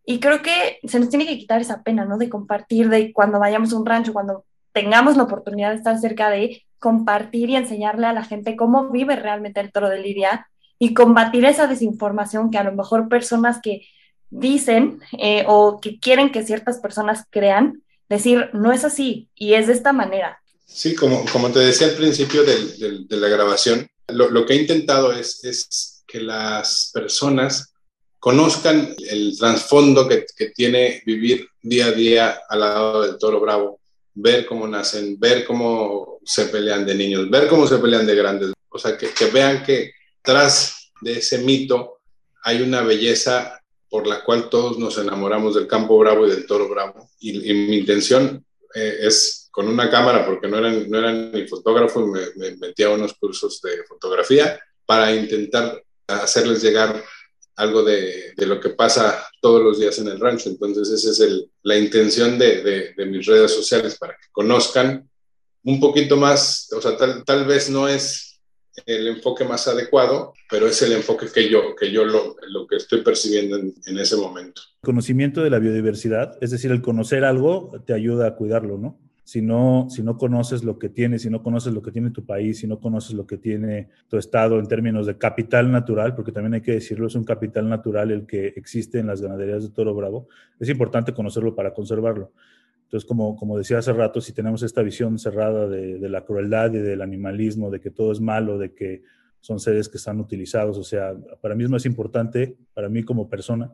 Y creo que se nos tiene que quitar esa pena, ¿no? De compartir, de cuando vayamos a un rancho, cuando tengamos la oportunidad de estar cerca de, compartir y enseñarle a la gente cómo vive realmente el toro de Lidia y combatir esa desinformación que a lo mejor personas que dicen eh, o que quieren que ciertas personas crean, decir, no es así y es de esta manera. Sí, como, como te decía al principio de, la grabación, lo, lo, que he intentado es que las personas conozcan el trasfondo que, que, tiene vivir día a día al lado del toro bravo, ver cómo nacen, ver cómo se pelean de niños, ver cómo se pelean de grandes. O sea, que, que vean que tras de ese mito hay una belleza por la cual todos nos enamoramos del campo bravo y del toro bravo. Y, mi intención eh, es con una cámara, porque no eran, no eran ni fotógrafo, me, me metí a unos cursos de fotografía para intentar hacerles llegar algo de, lo que pasa todos los días en el rancho. Entonces, esa es el, la intención de, mis redes sociales, para que conozcan un poquito más, o sea, tal, tal vez no es el enfoque más adecuado, pero es el enfoque que yo, que yo lo, lo que estoy percibiendo en, en, ese momento. Conocimiento de la biodiversidad, es decir, el conocer algo te ayuda a cuidarlo, ¿no? Si no, si no conoces lo que tiene, si no conoces lo que tiene tu país, si no conoces lo que tiene tu estado en términos de capital natural, porque también hay que decirlo, es un capital natural el que existe en las ganaderías de Toro Bravo, es importante conocerlo para conservarlo. Entonces, como, como decía hace rato, si tenemos esta visión cerrada de, de, la crueldad y del animalismo, de que todo es malo, de que son seres que están utilizados, o sea, para mí es más importante, para mí como persona,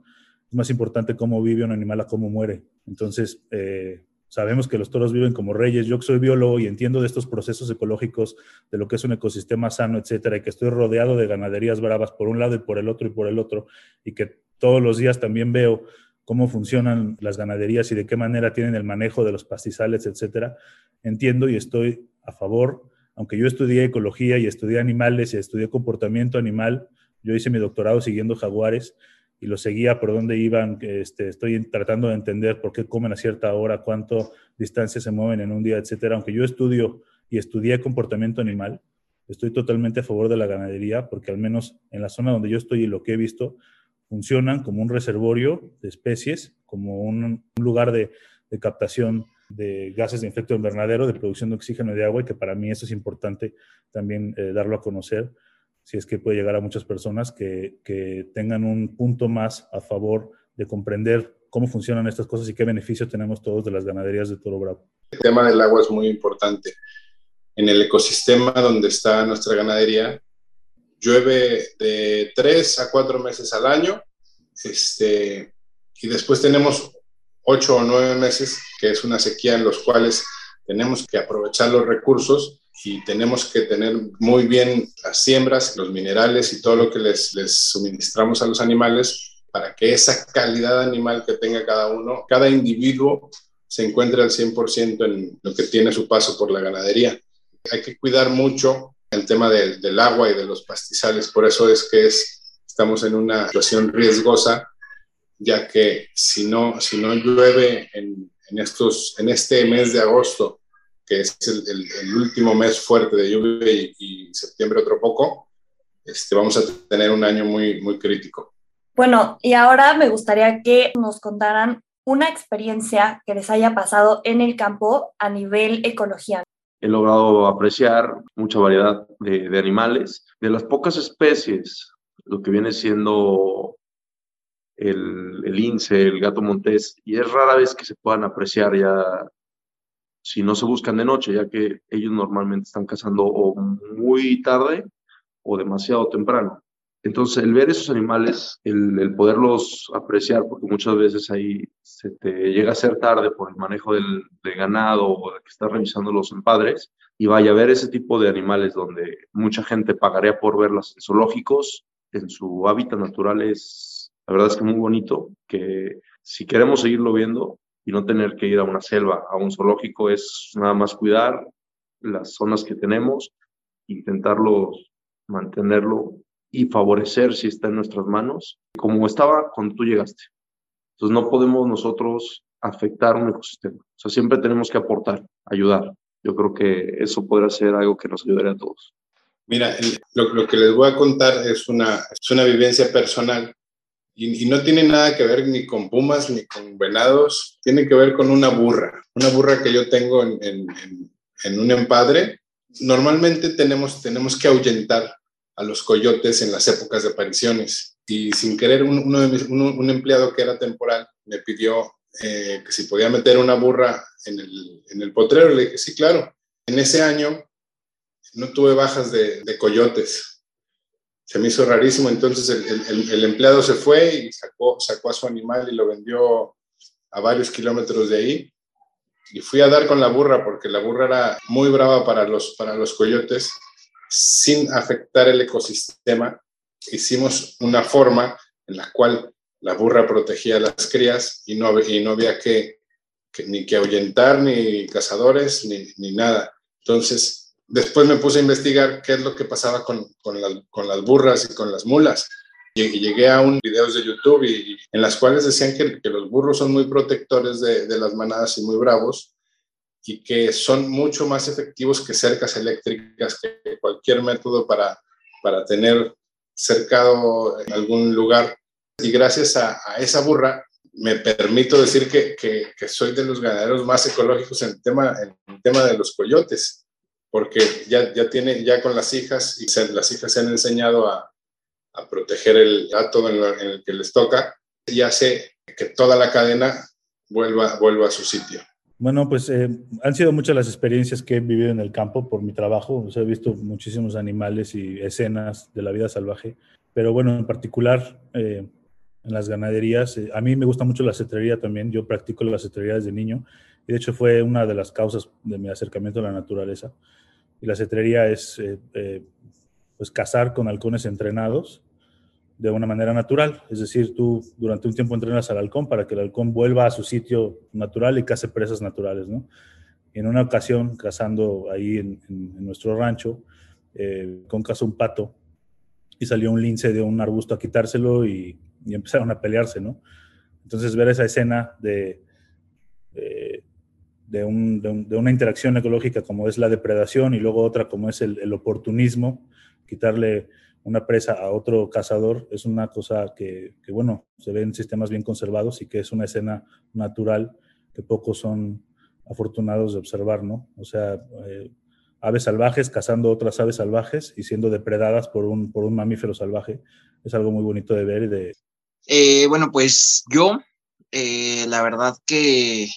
es más importante cómo vive un animal a cómo muere. Entonces, eh, sabemos que los toros viven como reyes. Yo soy biólogo y entiendo de estos procesos ecológicos, de lo que es un ecosistema sano, etcétera, y que estoy rodeado de ganaderías bravas por un lado y por el otro y por el otro, y que todos los días también veo cómo funcionan las ganaderías y de qué manera tienen el manejo de los pastizales, etcétera, entiendo y estoy a favor, aunque yo estudié ecología y estudié animales y estudié comportamiento animal, yo hice mi doctorado siguiendo jaguares y lo seguía por dónde iban, este, estoy tratando de entender por qué comen a cierta hora, cuánto distancia se mueven en un día, etcétera, aunque yo estudio y estudié comportamiento animal, estoy totalmente a favor de la ganadería porque al menos en la zona donde yo estoy y lo que he visto, funcionan como un reservorio de especies, como un, lugar de, de, captación de gases de efecto invernadero, de producción de oxígeno y de agua, y que para mí eso es importante también eh, darlo a conocer, si es que puede llegar a muchas personas que, que tengan un punto más a favor de comprender cómo funcionan estas cosas y qué beneficio tenemos todos de las ganaderías de Toro Bravo. El tema del agua es muy importante. En el ecosistema donde está nuestra ganadería, llueve de tres a cuatro meses al año, este, y después tenemos ocho o nueve meses, que es una sequía en los cuales tenemos que aprovechar los recursos y tenemos que tener muy bien las siembras, los minerales y todo lo que les, les suministramos a los animales para que esa calidad animal que tenga cada uno, cada individuo se encuentre al 100% en lo que tiene su paso por la ganadería. Hay que cuidar mucho el tema de, del agua y de los pastizales. Por eso es que es, estamos en una situación riesgosa, ya que si no, si no llueve en, en estos, en este mes de agosto, que es el, el, el último mes fuerte de lluvia y, y, septiembre otro poco, este, vamos a tener un año muy, muy crítico. Bueno, y ahora me gustaría que nos contaran una experiencia que les haya pasado en el campo a nivel ecología he logrado apreciar mucha variedad de, de, animales. De las pocas especies, lo que viene siendo el, el lince, el gato montés, y es rara vez que se puedan apreciar ya si no se buscan de noche, ya que ellos normalmente están cazando o muy tarde o demasiado temprano. Entonces, el ver esos animales, el, poderlos apreciar, porque muchas veces ahí se te llega a ser tarde por el manejo del, del ganado o de que estás revisando los empadres, y vaya a ver ese tipo de animales donde mucha gente pagaría por verlas en zoológicos, en su hábitat natural es, la verdad es que muy bonito, que si queremos seguirlo viendo y no tener que ir a una selva, a un zoológico, es nada más cuidar las zonas que tenemos, intentarlos mantenerlo y favorecer si está en nuestras manos, como estaba cuando tú llegaste. Entonces no podemos nosotros afectar un ecosistema. O sea, siempre tenemos que aportar, ayudar. Yo creo que eso podrá ser algo que nos ayudaría a todos. Mira, lo, lo que les voy a contar es una, es una vivencia personal y, no tiene nada que ver ni con pumas ni con venados, tiene que ver con una burra, una burra que yo tengo en, un empadre Normalmente tenemos, tenemos que ahuyentar a los coyotes en las épocas de apariciones y sin querer un empleado que era temporal me pidió eh, que si podía meter una burra en el, potrero. Le dije, sí, claro. En ese año no tuve bajas de coyotes. Se me hizo rarísimo. Entonces el, el, el, empleado se fue y sacó, sacó a su animal y lo vendió a varios kilómetros de ahí. Y fui a dar con la burra porque la burra era muy brava para los, para los coyotes sin afectar el ecosistema. Hicimos una forma en la cual la burra protegía a las crías y no, y no había que, ni que ahuyentar, ni cazadores, ni, ni, nada. Entonces, después me puse a investigar qué es lo que pasaba con, con, las burras y con las mulas. Y, llegué a un videos de YouTube en las cuales decían que, los burros son muy protectores de, las manadas y muy bravos y que son mucho más efectivos que cercas eléctricas, que cualquier método para, para tener cercado en algún lugar y gracias a, esa burra me permito decir que, que, soy de los ganaderos más ecológicos en el tema, en el tema de los coyotes, porque ya, ya, tiene, ya con las hijas, y las hijas se han enseñado a, proteger el gato en, en, el que les toca, y hace que toda la cadena vuelva, vuelva a su sitio. Bueno, pues eh, han sido muchas las experiencias que he vivido en el campo por mi trabajo. O sea, he visto muchísimos animales y escenas de la vida salvaje, pero bueno, en particular... Eh, en las ganaderías. Eh, a mí me gusta mucho la cetrería también, yo practico la cetrería desde niño y de hecho fue una de las causas de mi acercamiento a la naturaleza. Y la cetrería es eh, eh, pues cazar con halcones entrenados de una manera natural, es decir, tú durante un tiempo entrenas al halcón para que el halcón vuelva a su sitio natural y cace presas naturales, ¿no? Y en una ocasión, cazando ahí en, nuestro rancho, con caso un pato y salió un lince de un arbusto a quitárselo y y empezaron a pelearse, ¿no? Entonces ver esa escena de, de, una interacción ecológica como es la depredación y luego otra como es el, oportunismo, quitarle una presa a otro cazador, es una cosa que, bueno, se ve en sistemas bien conservados y que es una escena natural que pocos son afortunados de observar, ¿no? O sea, eh, aves salvajes cazando otras aves salvajes y siendo depredadas por un, por un mamífero salvaje. Es algo muy bonito de ver y de, eh, bueno, pues yo, eh, la verdad que,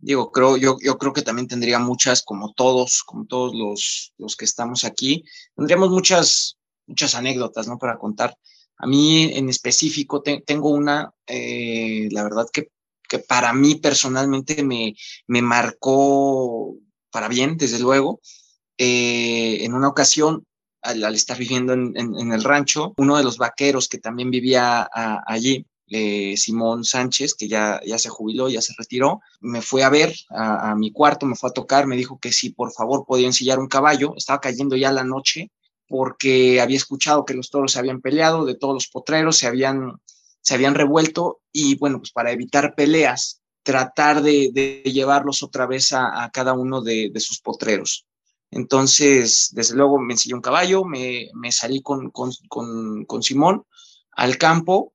digo, creo, yo, yo creo que también tendría muchas, como todos, como todos los, los que estamos aquí, tendríamos muchas, muchas anécdotas, ¿no? Para contar. A mí en específico tengo una, eh, la verdad que, que para mí personalmente me, me marcó para bien, desde luego. en una ocasión al, estar viviendo en, el rancho. Uno de los vaqueros que también vivía allí, eh, Simón Sánchez, que ya, ya se jubiló, ya se retiró, me fue a ver a, mi cuarto, me fue a tocar, me dijo que si por favor podía ensillar un caballo. Estaba cayendo ya la noche porque había escuchado que los toros se habían peleado, de todos los potreros se habían, se habían revuelto y bueno, pues para evitar peleas, tratar de, llevarlos otra vez a, cada uno de, sus potreros. Entonces, desde luego me enseñó un caballo, me, salí con, Simón al campo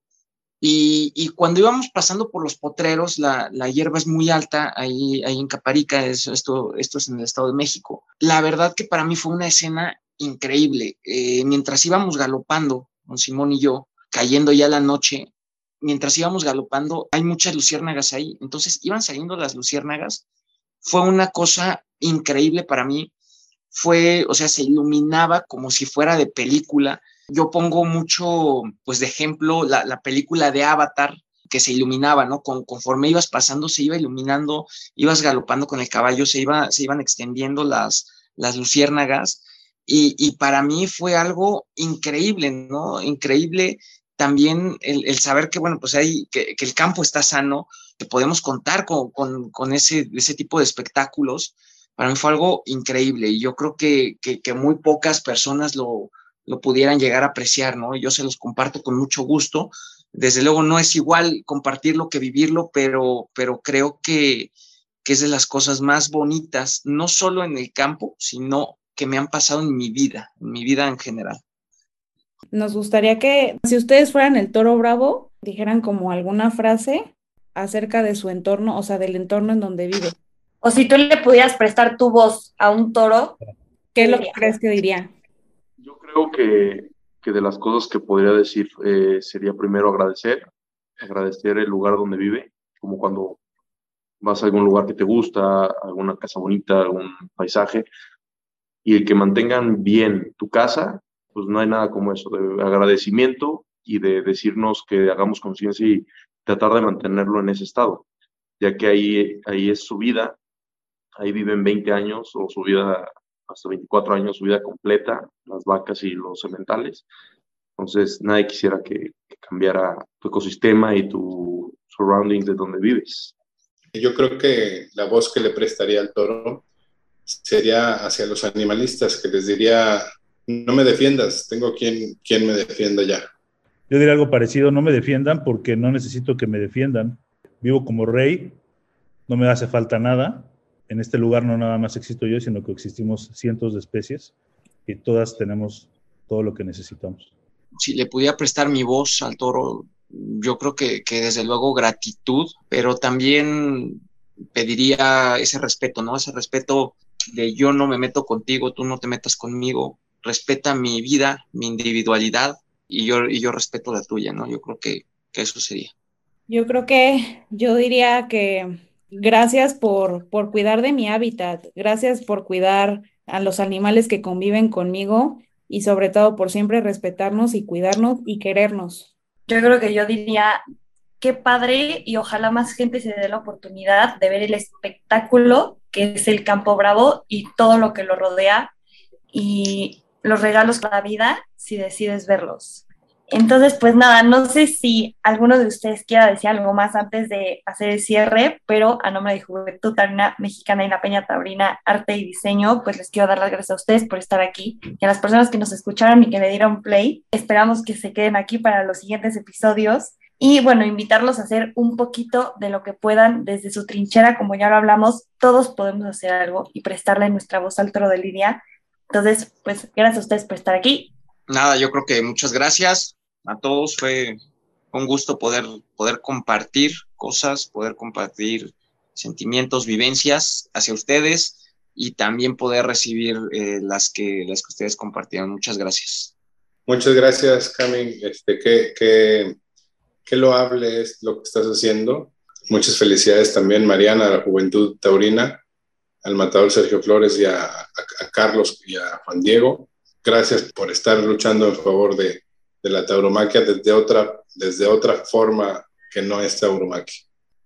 y, cuando íbamos pasando por los potreros, la, hierba es muy alta, ahí, ahí en Caparica, esto, esto es en el Estado de México. La verdad que para mí fue una escena increíble. Eh, mientras íbamos galopando con Simón y yo, cayendo ya la noche, mientras íbamos galopando, hay muchas luciérnagas ahí. Entonces iban saliendo las luciérnagas. Fue una cosa increíble para mí fue, o sea, se iluminaba como si fuera de película. Yo pongo mucho, pues, de ejemplo, la, película de Avatar, que se iluminaba, ¿no? Con, conforme ibas pasando, se iba iluminando, ibas galopando con el caballo, se, iba, se iban extendiendo las, las luciérnagas. Y, para mí fue algo increíble, ¿no? Increíble también el, saber que, bueno, pues ahí, que, el campo está sano, que podemos contar con, con, con ese, ese tipo de espectáculos para mí fue algo increíble y yo creo que, que, muy pocas personas lo, lo, pudieran llegar a apreciar, ¿no? Yo se los comparto con mucho gusto. Desde luego no es igual compartirlo que vivirlo, pero, pero creo que, que es de las cosas más bonitas, no solo en el campo, sino que me han pasado en mi vida, en mi vida en general. Nos gustaría que si ustedes fueran el toro bravo, dijeran como alguna frase acerca de su entorno, o sea, del entorno en donde vive. O si tú le pudieras prestar tu voz a un toro, ¿Qué es lo que crees que diría? Creo que, que de las cosas que podría decir eh, sería primero agradecer, agradecer el lugar donde vive, como cuando vas a algún lugar que te gusta, alguna casa bonita, algún paisaje, y el que mantengan bien tu casa, pues no hay nada como eso, de agradecimiento y de decirnos que hagamos conciencia y tratar de mantenerlo en ese estado, ya que ahí, ahí es su vida, ahí viven 20 años o su vida hasta 24 años, su vida completa, las vacas y los sementales. Entonces, nadie quisiera que, que cambiara tu ecosistema y tu surroundings de donde vives. Yo creo que la voz que le prestaría al toro sería hacia los animalistas, que les diría, no me defiendas, tengo quien, quien me defienda ya. Yo diría algo parecido, no me defiendan porque no necesito que me defiendan. Vivo como rey, no me hace falta nada. En este lugar no nada más existo yo, sino que existimos cientos de especies y todas tenemos todo lo que necesitamos. Si le pudiera prestar mi voz al toro, yo creo que, que desde luego gratitud, pero también pediría ese respeto, ¿no? Ese respeto de yo no me meto contigo, tú no te metas conmigo, respeta mi vida, mi individualidad y yo, y yo respeto la tuya, ¿no? Yo creo que, que eso sería. Yo creo que yo diría que gracias por, por cuidar de mi hábitat, gracias por cuidar a los animales que conviven conmigo y sobre todo por siempre respetarnos y cuidarnos y querernos. Yo creo que yo diría, qué padre y ojalá más gente se dé la oportunidad de ver el espectáculo que es el Campo Bravo y todo lo que lo rodea y los regalos para la vida si decides verlos. Entonces, pues nada, no sé si alguno de ustedes quiera decir algo más antes de hacer el cierre, pero a nombre de Juventud Taurina Mexicana y la Peña Taurina Arte y Diseño, pues les quiero dar las gracias a ustedes por estar aquí y a las personas que nos escucharon y que le dieron play. Esperamos que se queden aquí para los siguientes episodios y bueno, invitarlos a hacer un poquito de lo que puedan desde su trinchera, como ya lo hablamos, todos podemos hacer algo y prestarle nuestra voz al toro de Lidia. Entonces, pues gracias a ustedes por estar aquí. Nada, yo creo que muchas gracias a todos. Fue un gusto poder, poder compartir cosas, poder compartir sentimientos, vivencias hacia ustedes y también poder recibir eh, las, que, las que ustedes compartieron. Muchas gracias. Muchas gracias, Cami. Este, que, que qué loable es lo que estás haciendo. Muchas felicidades también, Mariana, a la Juventud Taurina, al matador Sergio Flores y a Carlos y a Juan Diego. Gracias por estar luchando en favor de, de, la tauromaquia desde otra, desde otra forma que no es tauromaquia.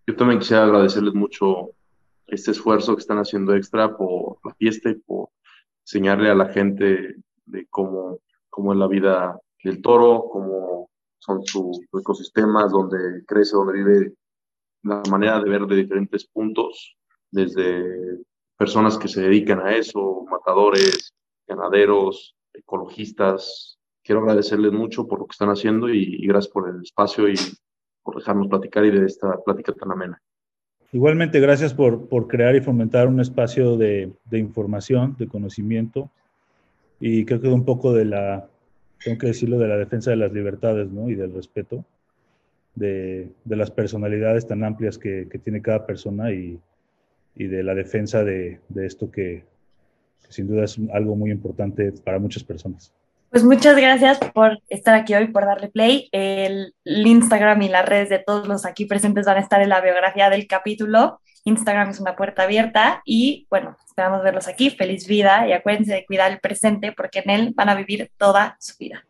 Yo también quisiera agradecerles mucho este esfuerzo que están haciendo extra por la fiesta y por enseñarle a la gente de cómo, cómo es la vida del toro, cómo son sus ecosistemas, donde crece, donde vive, la manera de ver de diferentes puntos, desde personas que se dedican a eso, matadores, ganaderos, ecologistas. Quiero agradecerles mucho por lo que están haciendo y, gracias por el espacio y por dejarnos platicar y de esta plática tan amena. Igualmente, gracias por, por crear y fomentar un espacio de, de, información, de conocimiento y creo que un poco de la, tengo que decirlo, de la defensa de las libertades ¿no? y del respeto de, de las personalidades tan amplias que, tiene cada persona y, y, de la defensa de, de esto que sin duda es algo muy importante para muchas personas. Pues muchas gracias por estar aquí hoy, por darle play. El, Instagram y las redes de todos los aquí presentes van a estar en la biografía del capítulo. Instagram es una puerta abierta y bueno, esperamos verlos aquí. Feliz vida y acuérdense de cuidar el presente porque en él van a vivir toda su vida.